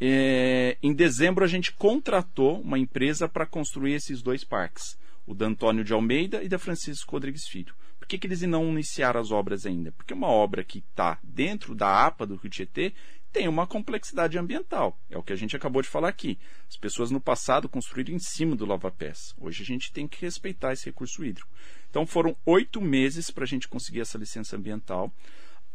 é, em dezembro a gente contratou uma empresa para construir esses dois parques, o da Antônio de Almeida e da Francisco Rodrigues Filho. Que, que eles não iniciaram as obras ainda? Porque uma obra que está dentro da APA do Rio Tietê tem uma complexidade ambiental. É o que a gente acabou de falar aqui. As pessoas no passado construíram em cima do lava-pés. Hoje a gente tem que respeitar esse recurso hídrico. Então foram oito meses para a gente conseguir essa licença ambiental.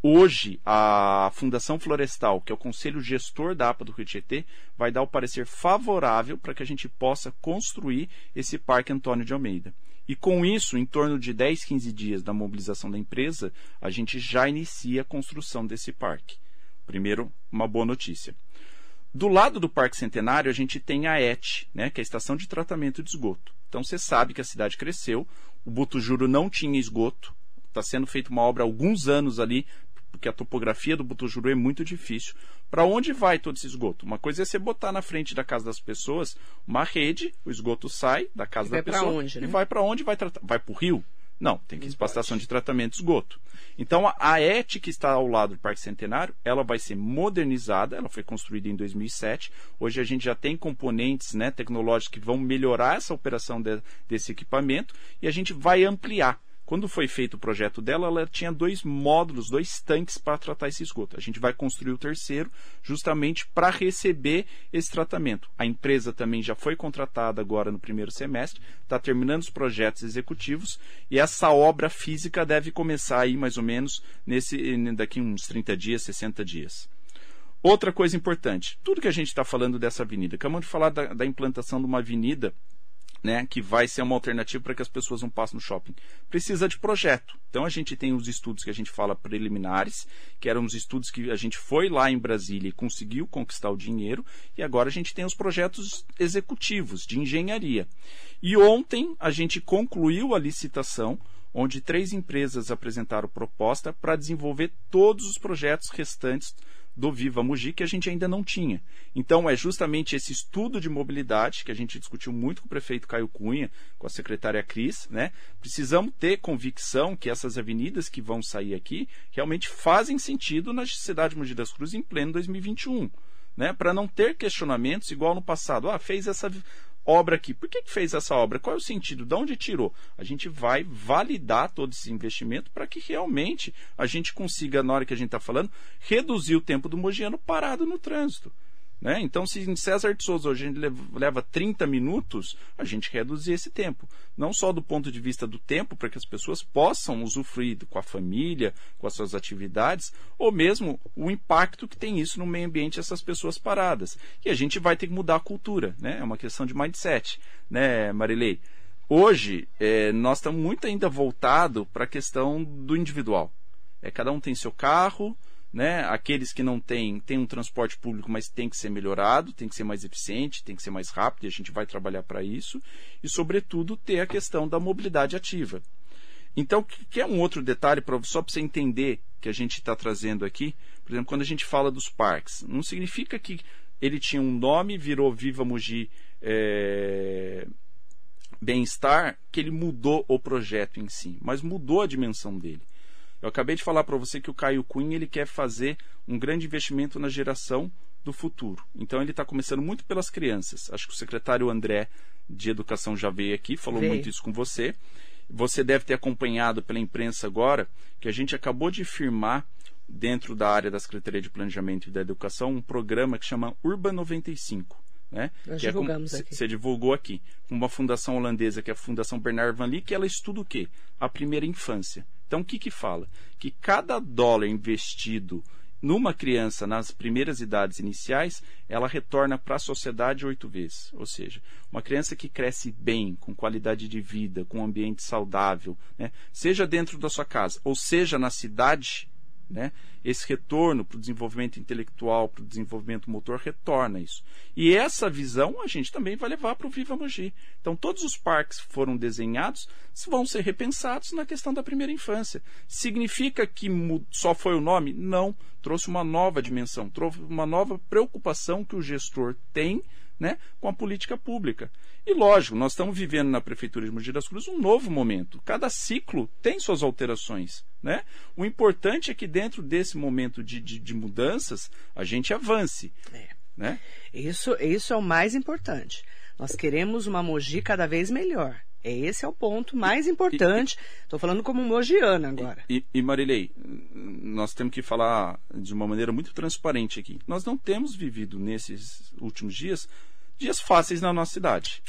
Hoje, a Fundação Florestal, que é o conselho gestor da APA do Rio Tietê, vai dar o parecer favorável para que a gente possa construir esse Parque Antônio de Almeida. E com isso, em torno de 10, 15 dias da mobilização da empresa, a gente já inicia a construção desse parque. Primeiro, uma boa notícia. Do lado do Parque Centenário, a gente tem a ET, né, que é a Estação de Tratamento de Esgoto. Então você sabe que a cidade cresceu, o Butujuro não tinha esgoto, está sendo feita uma obra há alguns anos ali, porque a topografia do Butujuru é muito difícil. Para onde vai todo esse esgoto? Uma coisa é você botar na frente da casa das pessoas uma rede, o esgoto sai da casa E da pessoa onde, e né? vai para onde vai tratar? Vai para o rio? Não, tem que ir para a estação de tratamento de esgoto. Então a, a ET que está ao lado do Parque Centenário, ela vai ser modernizada, ela foi construída em 2007. Hoje a gente já tem componentes né, tecnológicos que vão melhorar essa operação de- desse equipamento e a gente vai ampliar. Quando foi feito o projeto dela, ela tinha dois módulos, dois tanques para tratar esse esgoto. A gente vai construir o terceiro justamente para receber esse tratamento. A empresa também já foi contratada agora no primeiro semestre, está terminando os projetos executivos e essa obra física deve começar aí mais ou menos nesse daqui uns 30 dias, 60 dias. Outra coisa importante, tudo que a gente está falando dessa avenida, acabamos de falar da, da implantação de uma avenida né, que vai ser uma alternativa para que as pessoas não passem no shopping. Precisa de projeto. Então a gente tem os estudos que a gente fala preliminares, que eram os estudos que a gente foi lá em Brasília e conseguiu conquistar o dinheiro, e agora a gente tem os projetos executivos de engenharia. E ontem a gente concluiu a licitação onde três empresas apresentaram proposta para desenvolver todos os projetos restantes do Viva Mogi que a gente ainda não tinha. Então é justamente esse estudo de mobilidade que a gente discutiu muito com o prefeito Caio Cunha, com a secretária Cris, né? Precisamos ter convicção que essas avenidas que vão sair aqui realmente fazem sentido na cidade de Mogi das Cruzes em pleno 2021, né? Para não ter questionamentos igual no passado. Ah, fez essa obra aqui. Por que, que fez essa obra? Qual é o sentido? De onde tirou? A gente vai validar todo esse investimento para que realmente a gente consiga, na hora que a gente está falando, reduzir o tempo do mogiano parado no trânsito. Né? Então, se em César de Souza hoje a gente leva 30 minutos, a gente reduzir esse tempo. Não só do ponto de vista do tempo, para que as pessoas possam usufruir com a família, com as suas atividades, ou mesmo o impacto que tem isso no meio ambiente, essas pessoas paradas. E a gente vai ter que mudar a cultura, né? é uma questão de mindset, né, Marilei? Hoje, é, nós estamos muito ainda voltado para a questão do individual. É, cada um tem seu carro, né? Aqueles que não têm, têm um transporte público, mas tem que ser melhorado, tem que ser mais eficiente, tem que ser mais rápido, e a gente vai trabalhar para isso. E, sobretudo, ter a questão da mobilidade ativa. Então, que é um outro detalhe, só para você entender que a gente está trazendo aqui, por exemplo, quando a gente fala dos parques, não significa que ele tinha um nome, virou Viva Mogi é, Bem-Estar, que ele mudou o projeto em si, mas mudou a dimensão dele. Eu acabei de falar para você que o Caio Cunha ele quer fazer um grande investimento na geração do futuro. Então ele está começando muito pelas crianças. Acho que o secretário André de Educação já veio aqui, falou muito isso com você. Você deve ter acompanhado pela imprensa agora que a gente acabou de firmar dentro da área da Secretaria de Planejamento e da Educação um programa que chama Urban 95. Né? Nós que divulgamos é com, aqui. Você divulgou aqui. Uma fundação holandesa, que é a Fundação Bernard Van Lee, que ela estuda o quê? A primeira infância. Então, o que, que fala? Que cada dólar investido numa criança nas primeiras idades iniciais, ela retorna para a sociedade oito vezes. Ou seja, uma criança que cresce bem, com qualidade de vida, com um ambiente saudável, né? seja dentro da sua casa ou seja na cidade, né? Esse retorno para o desenvolvimento intelectual, para o desenvolvimento motor, retorna isso. E essa visão a gente também vai levar para o Viva Mogi. Então, todos os parques que foram desenhados vão ser repensados na questão da primeira infância. Significa que só foi o nome? Não. Trouxe uma nova dimensão, trouxe uma nova preocupação que o gestor tem né, com a política pública. E lógico, nós estamos vivendo na Prefeitura de Mogi das Cruzes um novo momento. Cada ciclo tem suas alterações. Né? O importante é que dentro desse momento de, de, de mudanças a gente avance. É. Né? Isso, isso é o mais importante. Nós queremos uma Mogi cada vez melhor. Esse é o ponto mais importante. Estou falando como mogiana agora. E, e, Marilei, nós temos que falar de uma maneira muito transparente aqui. Nós não temos vivido nesses últimos dias dias fáceis na nossa cidade.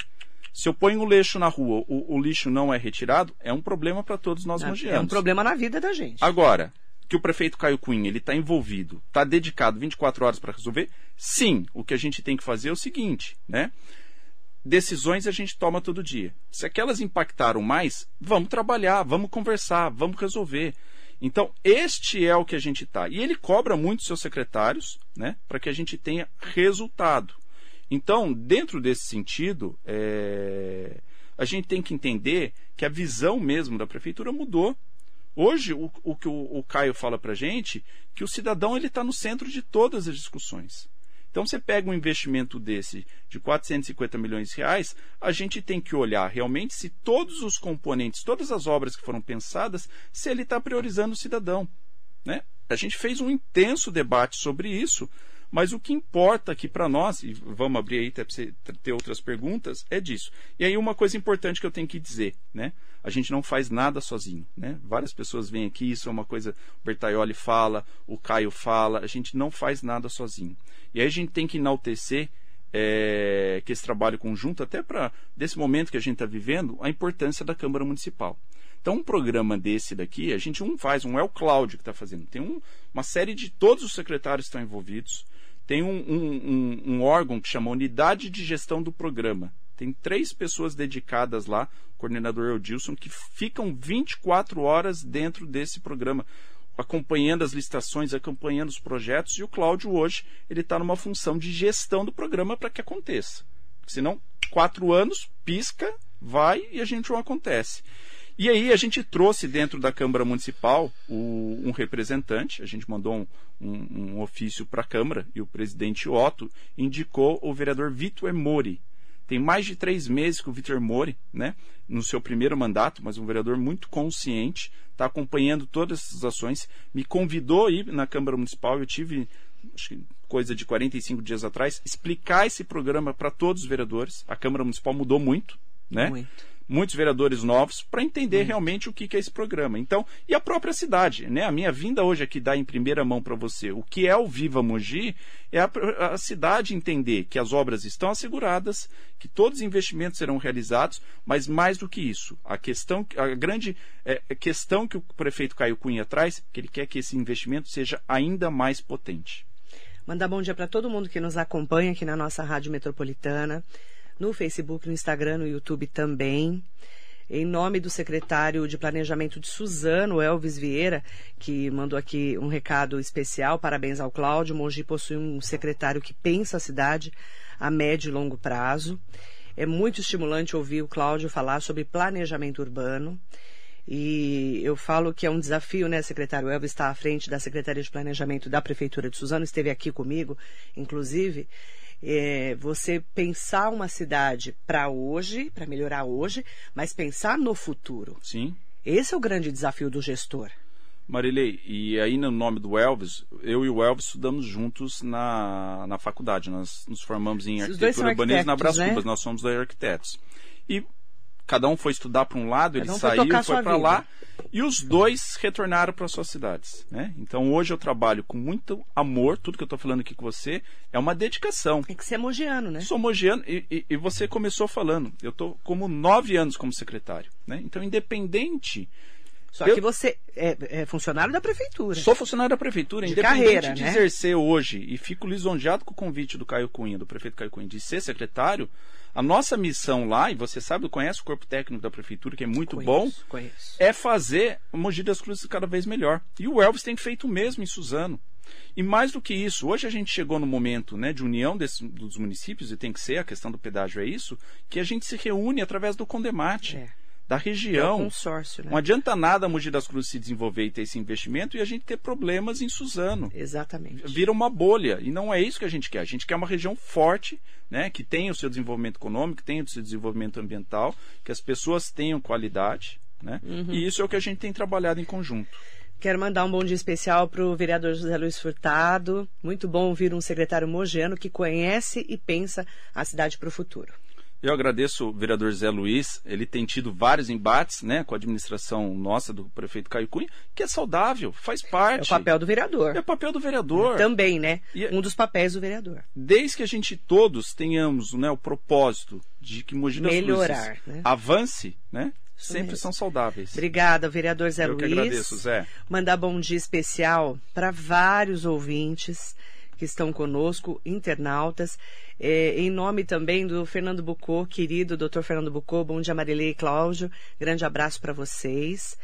Se eu ponho o lixo na rua, o, o lixo não é retirado, é um problema para todos nós mogianos. É um problema na vida da gente. Agora, que o prefeito Caio Cunha ele está envolvido, está dedicado 24 horas para resolver, sim. O que a gente tem que fazer é o seguinte, né? Decisões a gente toma todo dia. Se aquelas impactaram mais, vamos trabalhar, vamos conversar, vamos resolver. Então, este é o que a gente está. E ele cobra muito seus secretários né, para que a gente tenha resultado. Então, dentro desse sentido, é... a gente tem que entender que a visão mesmo da prefeitura mudou. Hoje, o, o que o, o Caio fala para gente, que o cidadão ele está no centro de todas as discussões. Então, você pega um investimento desse de 450 milhões de reais, a gente tem que olhar realmente se todos os componentes, todas as obras que foram pensadas, se ele está priorizando o cidadão. Né? A gente fez um intenso debate sobre isso, mas o que importa aqui para nós, e vamos abrir aí para você ter outras perguntas, é disso. E aí uma coisa importante que eu tenho que dizer, né? A gente não faz nada sozinho, né? Várias pessoas vêm aqui, isso é uma coisa, o Bertaioli fala, o Caio fala, a gente não faz nada sozinho. E aí a gente tem que enaltecer é, que esse trabalho conjunto, até para desse momento que a gente está vivendo, a importância da Câmara Municipal. Então, um programa desse daqui, a gente um faz, um é o Cláudio que está fazendo. Tem um, uma série de todos os secretários estão envolvidos. Tem um, um, um, órgão que chama Unidade de Gestão do Programa. Tem três pessoas dedicadas lá, o coordenador Eudilson, que ficam 24 horas dentro desse programa, acompanhando as licitações, acompanhando os projetos. E o Cláudio hoje ele está numa função de gestão do programa para que aconteça. Senão, quatro anos, pisca, vai e a gente não acontece. E aí a gente trouxe dentro da Câmara Municipal o, um representante, a gente mandou um, um, um ofício para a Câmara e o presidente Otto indicou o vereador Vitor Mori. Tem mais de três meses que o Vitor Mori, né, no seu primeiro mandato, mas um vereador muito consciente, está acompanhando todas essas ações, me convidou a ir na Câmara Municipal, eu tive acho que coisa de 45 dias atrás, explicar esse programa para todos os vereadores. A Câmara Municipal mudou muito, né? Muito muitos vereadores novos para entender hum. realmente o que, que, é esse programa. Então, e a própria cidade, né? A minha vinda hoje aqui dar em primeira mão para você o que é o Viva Mogi é a, a, cidade entender que as obras estão asseguradas, que todos os investimentos serão realizados, mas mais do que isso, a questão, a grande é, questão que o prefeito Caio Cunha traz, que ele quer que esse investimento seja ainda mais potente. Mandar bom dia para todo mundo que nos acompanha aqui na nossa Rádio Metropolitana no Facebook, no Instagram, no YouTube também. Em nome do secretário de Planejamento de Suzano, Elvis Vieira, que mandou aqui um recado especial, parabéns ao Cláudio. Mogi possui um secretário que pensa a cidade a médio e longo prazo. É muito estimulante ouvir o Cláudio falar sobre planejamento urbano. E eu falo que é um desafio, né, secretário Elvis está à frente da Secretaria de Planejamento da Prefeitura de Suzano, esteve aqui comigo, inclusive é, você pensar uma cidade para hoje, para melhorar hoje, mas pensar no futuro. Sim. Esse é o grande desafio do gestor. Marilei, e aí no nome do Elvis, eu e o Elvis estudamos juntos na, na faculdade. Nós nos formamos em arquitetura urbanismo na Brás né? Cubas, nós somos dois arquitetos. E cada um foi estudar para um lado, ele um saiu, foi, foi para lá, e os dois retornaram para suas cidades. Né? Então hoje eu trabalho com muito amor, tudo que eu estou falando aqui com você é uma dedicação. Tem que ser mogiano, né? Sou mogiano, e, e, e você começou falando, eu estou como nove anos como secretário. Né? Então, independente só eu... que você é, é, funcionário da prefeitura. Sou funcionário da prefeitura, de independente carreira, de né? exercer hoje, e fico lisonjeado com o convite do Caio Cunha, do prefeito Caio Cunha, de ser secretário, a nossa missão lá, e você sabe, conhece o corpo técnico da prefeitura, que é muito conheço, bom, conheço. é fazer o Mogi das Cruzes cada vez melhor. E o Elvis tem feito o mesmo em Suzano. E mais do que isso, hoje a gente chegou no momento né, de união desse, dos municípios, e tem que ser, a questão do pedágio é isso, que a gente se reúne através do Condemate. É da região. É um consórcio, né? Não adianta nada a Mogi das Cruzes se desenvolver e ter esse investimento e a gente ter problemas em Suzano. Exatamente. Vira uma bolha. E não é isso que a gente quer. A gente quer uma região forte, né, que tenha o seu desenvolvimento econômico, tenha o seu desenvolvimento ambiental, que as pessoas tenham qualidade. Né? Uhum. E isso é o que a gente tem trabalhado em conjunto. Quero mandar um bom dia especial para o vereador José Luiz Furtado. Muito bom ouvir um secretário mogiano que conhece e pensa a cidade para o futuro. Eu agradeço o vereador Zé Luiz. Ele tem tido vários embates né, com a administração nossa, do prefeito Caio Cunha, que é saudável, faz parte. É o papel do vereador. É o papel do vereador. Também, né? E, um dos papéis do vereador. Desde que a gente todos tenhamos né, o propósito de que Mogi das Melhorar, Cruzes né? avance, né? Isso sempre mesmo. são saudáveis. Obrigada, vereador Zé Eu Luiz. Eu que agradeço, Zé. Mandar bom dia especial para vários ouvintes que estão conosco, internautas. É, em nome também do Fernando Bucô, querido doutor Fernando Bucô, bom dia Marilei e Cláudio, grande abraço para vocês.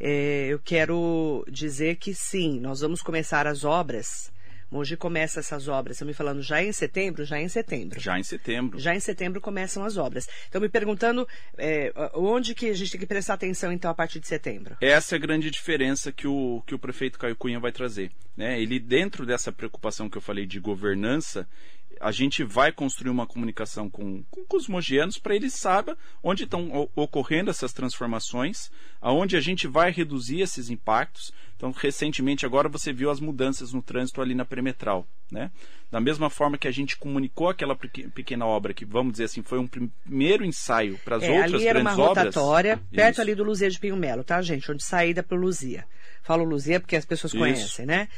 É, eu quero dizer que sim, nós vamos começar as obras Mogi começa essas obras. Estão me falando já em setembro? Já em setembro. Já em setembro. Já em setembro começam as obras. Estão me perguntando é, onde que a gente tem que prestar atenção, então, a partir de setembro. Essa é a grande diferença que o, que o prefeito Caio Cunha vai trazer. Né? Ele, dentro dessa preocupação que eu falei de governança, a gente vai construir uma comunicação com, com, com os mogianos para eles saibam onde estão ocorrendo essas transformações, aonde a gente vai reduzir esses impactos. Então, recentemente, agora você viu as mudanças no trânsito ali na perimetral. Né? Da mesma forma que a gente comunicou aquela pequena obra, que vamos dizer assim, foi um primeiro ensaio para as é, outras ali era grandes uma obras. rotatória, perto isso. ali do Luzia de Pinho Melo, tá, gente? Onde saída para o Luzia. Falo Luzia porque as pessoas isso. conhecem, né?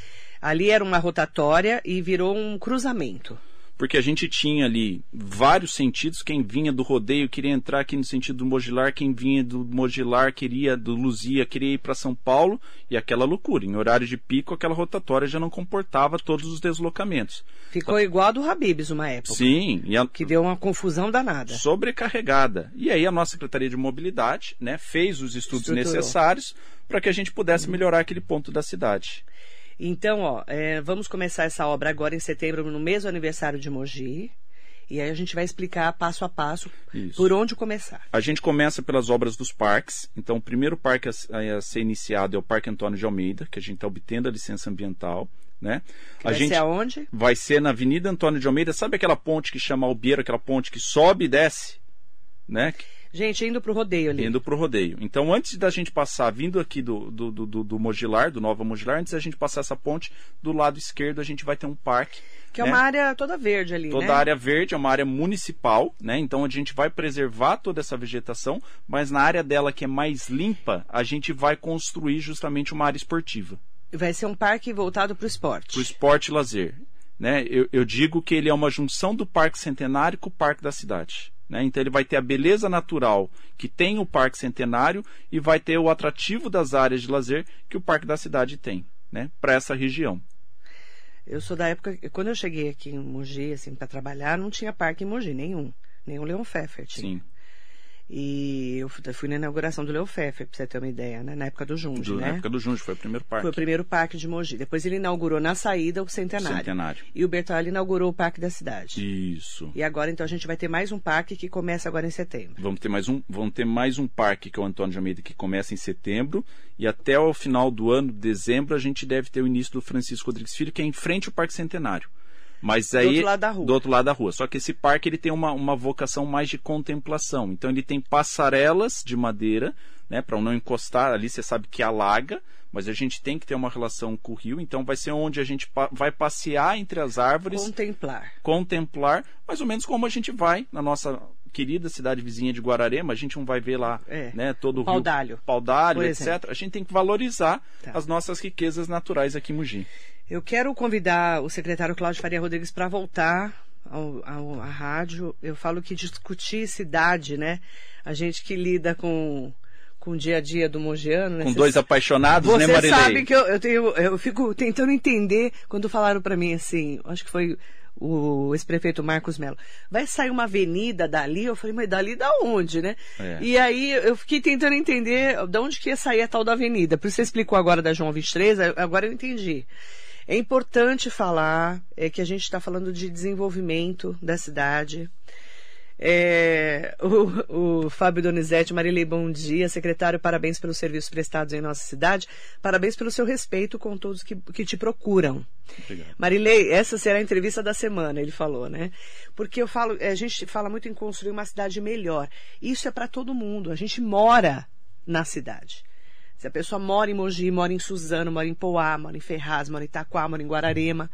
Ali era uma rotatória e virou um cruzamento porque a gente tinha ali vários sentidos. Quem vinha do rodeio queria entrar aqui no sentido do Mogilar, quem vinha do Mogilar queria, do Luzia, queria ir para São Paulo, e aquela loucura. Em horário de pico, aquela rotatória já não comportava todos os deslocamentos. Ficou igual a do Habibs uma época. Sim. A... Que deu uma confusão danada. Sobrecarregada. E aí a nossa Secretaria de Mobilidade né, fez os estudos Estruturou. necessários para que a gente pudesse uhum. melhorar aquele ponto da cidade. Então, ó, é, vamos começar essa obra agora em setembro, no mês do aniversário de Mogi. E aí a gente vai explicar passo a passo Isso. por onde começar. A gente começa pelas obras dos parques. Então, o primeiro parque a, a ser iniciado é o Parque Antônio de Almeida, que a gente está obtendo a licença ambiental. Né? a vai gente ser aonde? Vai ser na Avenida Antônio de Almeida. Sabe aquela ponte que chama Albeiro, aquela ponte que sobe e desce? Né? Gente, indo pro rodeio ali. Indo pro rodeio. Então, antes da gente passar, vindo aqui do, do, do, do Mogilar, do Nova Mogilar, antes da gente passar essa ponte, do lado esquerdo a gente vai ter um parque. Que é né? uma área toda verde ali, Toda né? a área verde é uma área municipal, né? Então a gente vai preservar toda essa vegetação, mas na área dela que é mais limpa, a gente vai construir justamente uma área esportiva. Vai ser um parque voltado pro esporte. Para o esporte e lazer. Né? Eu, eu digo que ele é uma junção do Parque Centenário com o Parque da Cidade. Né? Então ele vai ter a beleza natural que tem o Parque Centenário e vai ter o atrativo das áreas de lazer que o Parque da Cidade tem, né? Para essa região. Eu sou da época, quando eu cheguei aqui em Mogi, assim, para trabalhar, não tinha parque em Mogi, nenhum. Nenhum Leon Pfeffer tinha. Sim. E eu fui na inauguração do Leon Pfeffer, pra você ter uma ideia, né? Na época do Junge, né? Na época do Junge, foi o primeiro parque. Foi o primeiro parque de Mogi. Depois ele inaugurou na saída o Centenário. Centenário. E o Bertolli inaugurou o Parque da Cidade. Isso. E agora, então, a gente vai ter mais um parque que começa agora em setembro. Vamos ter mais um, vamos ter mais um parque que é o Antônio de Almeida que começa em setembro e até o final do ano, dezembro, a gente deve ter o início do Francisco Rodrigues Filho, que é em frente ao Parque Centenário. Mas aí outro lado da rua. do outro lado da rua. Só que esse parque ele tem uma, uma vocação mais de contemplação. Então ele tem passarelas de madeira, né, para não encostar ali, você sabe que alaga, mas a gente tem que ter uma relação com o rio, então vai ser onde a gente pa- vai passear entre as árvores Contemplar. contemplar, mais ou menos como a gente vai na nossa querida cidade vizinha de Guararema, a gente não vai ver lá, É. né, todo o Paudalho, rio, Paudalho, etc. A gente tem que valorizar Tá. as nossas riquezas naturais aqui em Mogi. Eu quero convidar o secretário Cláudio Faria Rodrigues para voltar ao, ao- à rádio. Eu falo que discutir cidade, né? A gente que lida com, com o dia a dia do Mogiano, né? Com Cê- dois apaixonados, né, Você Marilei? sabe que eu, eu, tenho, eu fico tentando entender quando falaram para mim assim, acho que foi o ex-prefeito Marcos Mello. Vai sair uma avenida dali? Eu falei, mas dali da onde, né? É. E aí eu fiquei tentando entender de onde que ia sair a tal da avenida. Por isso você explicou agora da João 23, agora eu entendi. É importante falar é, que a gente está falando de desenvolvimento da cidade. É, o, o Fábio Donizete, Marilei, bom dia. Secretário, parabéns pelos serviços prestados em nossa cidade. Parabéns pelo seu respeito com todos que, que te procuram. Obrigado. Marilei, essa será a entrevista da semana, ele falou, né? Porque eu falo, a gente fala muito em construir uma cidade melhor. Isso é para todo mundo. A gente mora na cidade. Se a pessoa mora em Mogi, mora em Suzano, mora em Poá, mora em Ferraz, mora em Itaquá, mora em Guararema.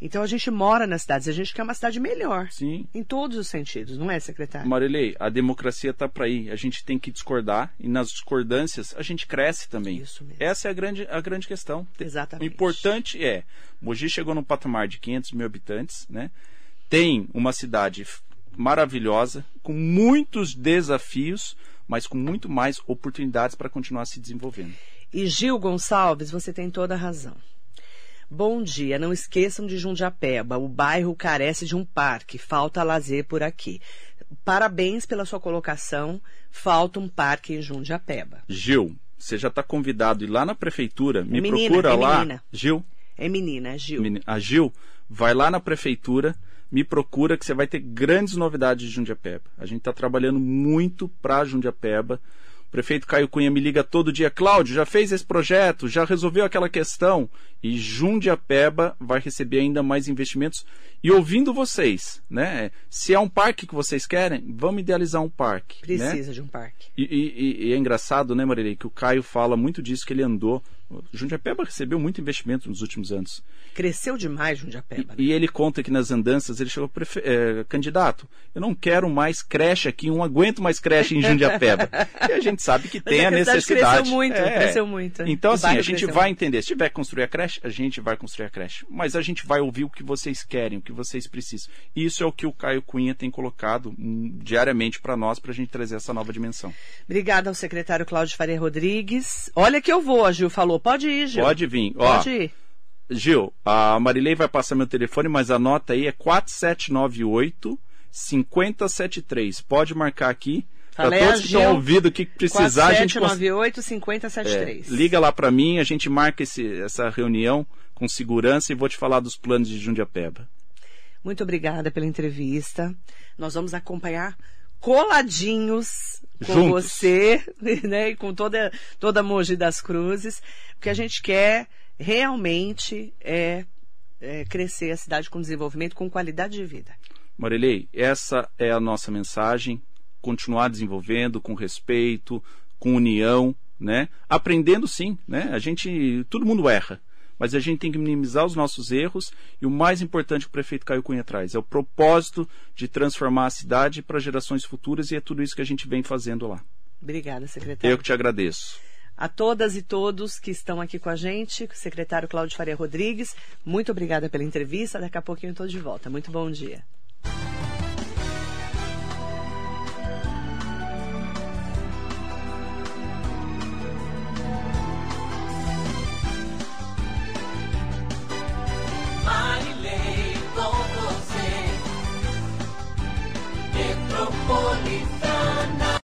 Então a gente mora nas cidades, a gente quer uma cidade melhor. Sim. Em todos os sentidos, não é, secretário? Marilei, a democracia está para aí. A gente tem que discordar e nas discordâncias a gente cresce também. Isso mesmo. Essa é a grande, a grande questão. O Exatamente. importante é, Mogi chegou num patamar de 500 mil habitantes, né? Tem uma cidade maravilhosa, com muitos desafios, mas com muito mais oportunidades para continuar se desenvolvendo. E Gil Gonçalves, você tem toda a razão. Bom dia, não esqueçam de Jundiapeba. O bairro carece de um parque, falta lazer por aqui. Parabéns pela sua colocação. Falta um parque em Jundiapeba. Gil, você já está convidado ir lá na prefeitura, me menina, procura é lá. menina. Gil, É menina, é Gil. a Gil, vai lá na prefeitura, me procura que você vai ter grandes novidades de Jundiapeba. A gente está trabalhando muito para Jundiapeba. O prefeito Caio Cunha me liga todo dia, Cláudio, já fez esse projeto, já resolveu aquela questão. E Jundiapeba vai receber ainda mais investimentos. E ouvindo vocês, né? Se é um parque que vocês querem, vamos idealizar um parque. né? Precisa de um parque. E, e- e é engraçado, né, Marilei, que o Caio fala muito disso, que ele andou. O Jundiapeba recebeu muito investimento nos últimos anos. Cresceu demais Jundiapeba. né? E ele conta que nas andanças ele chegou, "Prefe- eh, candidato, eu não quero mais creche aqui, não aguento mais creche em Jundiapeba. [LAUGHS] e a gente sabe que tem a, cidade necessidade. Cresceu muito, É. cresceu muito. Então, assim, a gente vai muito. entender. Se tiver que construir a creche, a gente vai construir a creche. Mas a gente vai ouvir o que vocês querem, o que vocês precisam. E isso é o que o Caio Cunha tem colocado hum, diariamente para nós, para a gente trazer essa nova dimensão. Obrigada ao secretário Cláudio Faria Rodrigues. Olha que eu vou, a Gil falou. Pode ir, Gil. Pode vir. Ó, Pode ir. Gil, a Marilei vai passar meu telefone, mas a nota aí é 4798 5073. Pode marcar aqui. Para todos que estão ouvindo, o que precisar, a gente cons- 4798 é, 5073. liga lá para mim, a gente marca esse- essa reunião com segurança e vou te falar dos planos de Jundiapeba. Muito obrigada pela entrevista. Nós vamos acompanhar coladinhos com Juntos. você, [LAUGHS] né, e com toda toda a Mogi das Cruzes. O que a gente quer realmente é, é crescer a cidade com desenvolvimento, com qualidade de vida. Marilei, essa é a nossa mensagem. continuar desenvolvendo com respeito, com união, né? Aprendendo sim, né? A gente, todo mundo erra, mas a gente tem que minimizar os nossos erros e o mais importante que o prefeito Caio Cunha traz é o propósito de transformar a cidade para gerações futuras e é tudo isso que a gente vem fazendo lá. Obrigada, secretário. Eu que te agradeço. A todas e todos que estão aqui com a gente, secretário Cláudio Faria Rodrigues, muito obrigada pela entrevista. Daqui a pouquinho eu estou de volta. Muito bom dia.